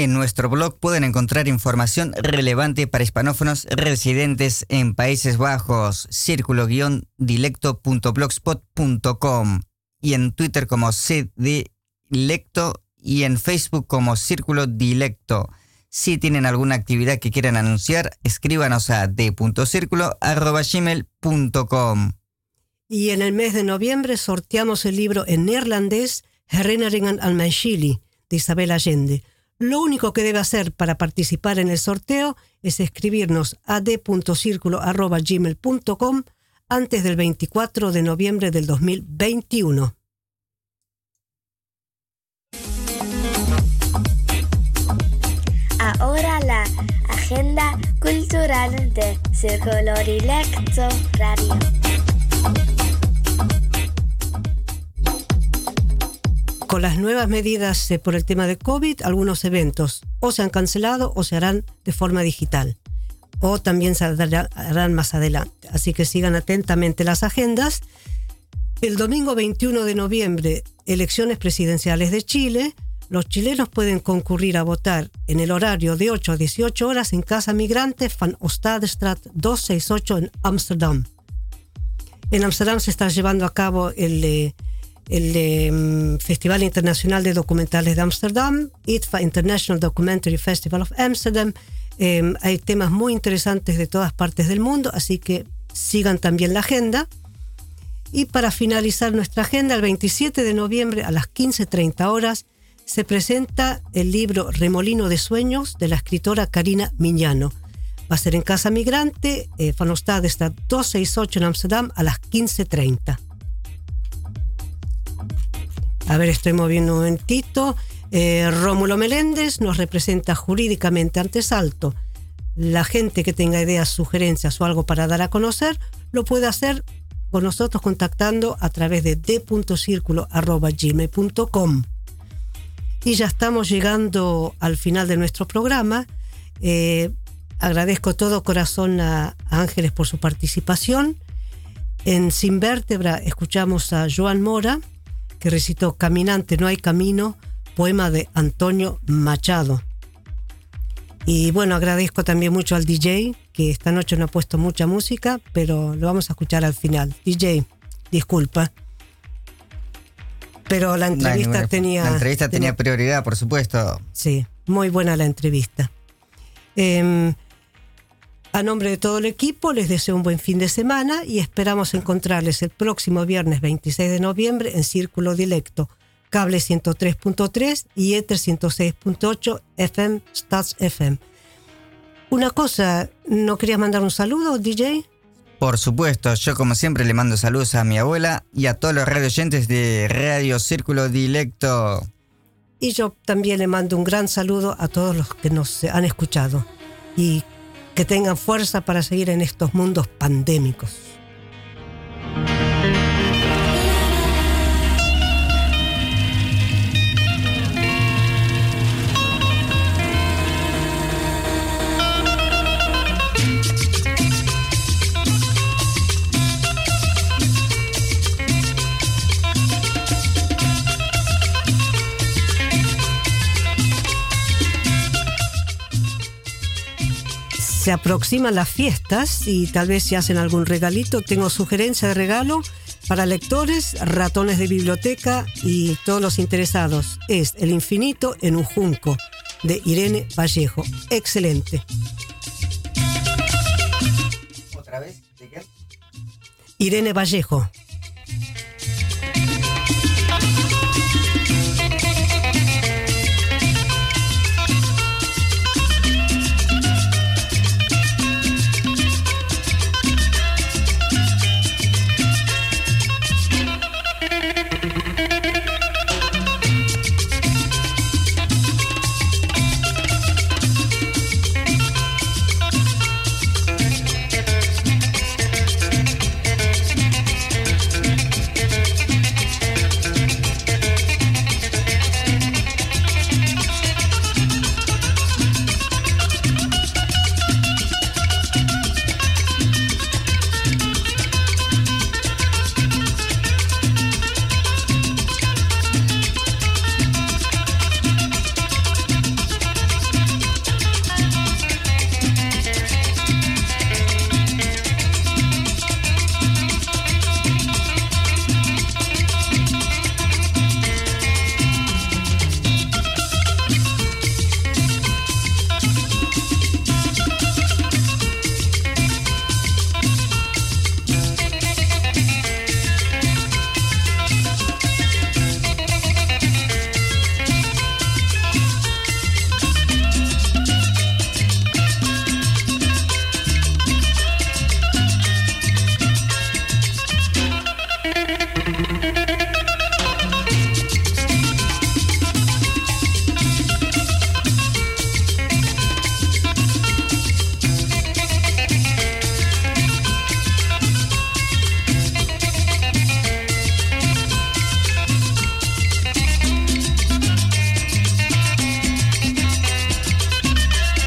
En nuestro blog pueden encontrar información relevante para hispanófonos residentes en Países Bajos, círculo-dilecto.blogspot.com y en Twitter como cdilecto y en Facebook como Círculo Dilecto. Si tienen alguna actividad que quieran anunciar, escríbanos a d.circulo.gmail.com. Y en el mes de noviembre sorteamos el libro en neerlandés Herinneringen al mijn Chili de Isabel Allende. Lo único que debe hacer para participar en el sorteo es escribirnos a d.circulo.gmail.com antes del 24 de noviembre del 2021. Ahora la agenda cultural de Círculo Dilecto Radio. Con las nuevas medidas eh, por el tema de COVID, algunos eventos o se han cancelado o se harán de forma digital. O también se hará- harán más adelante. Así que sigan atentamente las agendas. El domingo 21 de noviembre, elecciones presidenciales de Chile. Los chilenos pueden concurrir a votar en el horario de 8 a 18 horas en Casa Migrante Van Ostadstraat 268 en Ámsterdam. En Ámsterdam se está llevando a cabo el, eh, el mm, Festival Internacional de Documentales de Ámsterdam, ITFA International Documentary Festival of Amsterdam. Eh, hay temas muy interesantes de todas partes del mundo, así que sigan también la agenda. Y para finalizar nuestra agenda, el 27 de noviembre a las 15.30 horas se presenta el libro Remolino de Sueños de la escritora Karina Miñano. Va a ser en Casa Migrante, eh, Van Ostade está 268 en Amsterdam a las 15.30. A ver, estoy moviendo un momentito. Eh, Rómulo Meléndez nos representa jurídicamente ante Salto. La gente que tenga ideas, sugerencias o algo para dar a conocer, lo puede hacer con nosotros contactando a través de d.circulo.gmail.com. Y ya estamos llegando al final de nuestro programa. Eh, agradezco todo corazón a, a Ángeles por su participación. En Sin Vértebra escuchamos a Joan Mora, que recitó Caminante no hay camino, poema de Antonio Machado. Y bueno, agradezco también mucho al DJ, que esta noche no ha puesto mucha música, pero lo vamos a escuchar al final. DJ, disculpa. Pero la No entrevista ninguna- tenía... La entrevista tenía prioridad, por supuesto. Sí, muy buena la entrevista. Em, a nombre de todo el equipo les deseo un buen fin de semana y esperamos encontrarles el próximo viernes 26 de noviembre en Círculo Dilecto, cable 103.3 y Ether 106.8 FM Stats FM. Una cosa, ¿no querías mandar un saludo, DJ? Por supuesto, yo como siempre le mando saludos a mi abuela y a todos los radio oyentes de Radio Círculo Dilecto. Y yo también le mando un gran saludo a todos los que nos han escuchado y que tengan fuerza para seguir en estos mundos pandémicos. Se aproximan las fiestas y tal vez si hacen algún regalito, tengo sugerencia de regalo para lectores, ratones de biblioteca y todos los interesados. Es El infinito en un junco de Irene Vallejo. Excelente. ¿Otra vez? Irene Vallejo.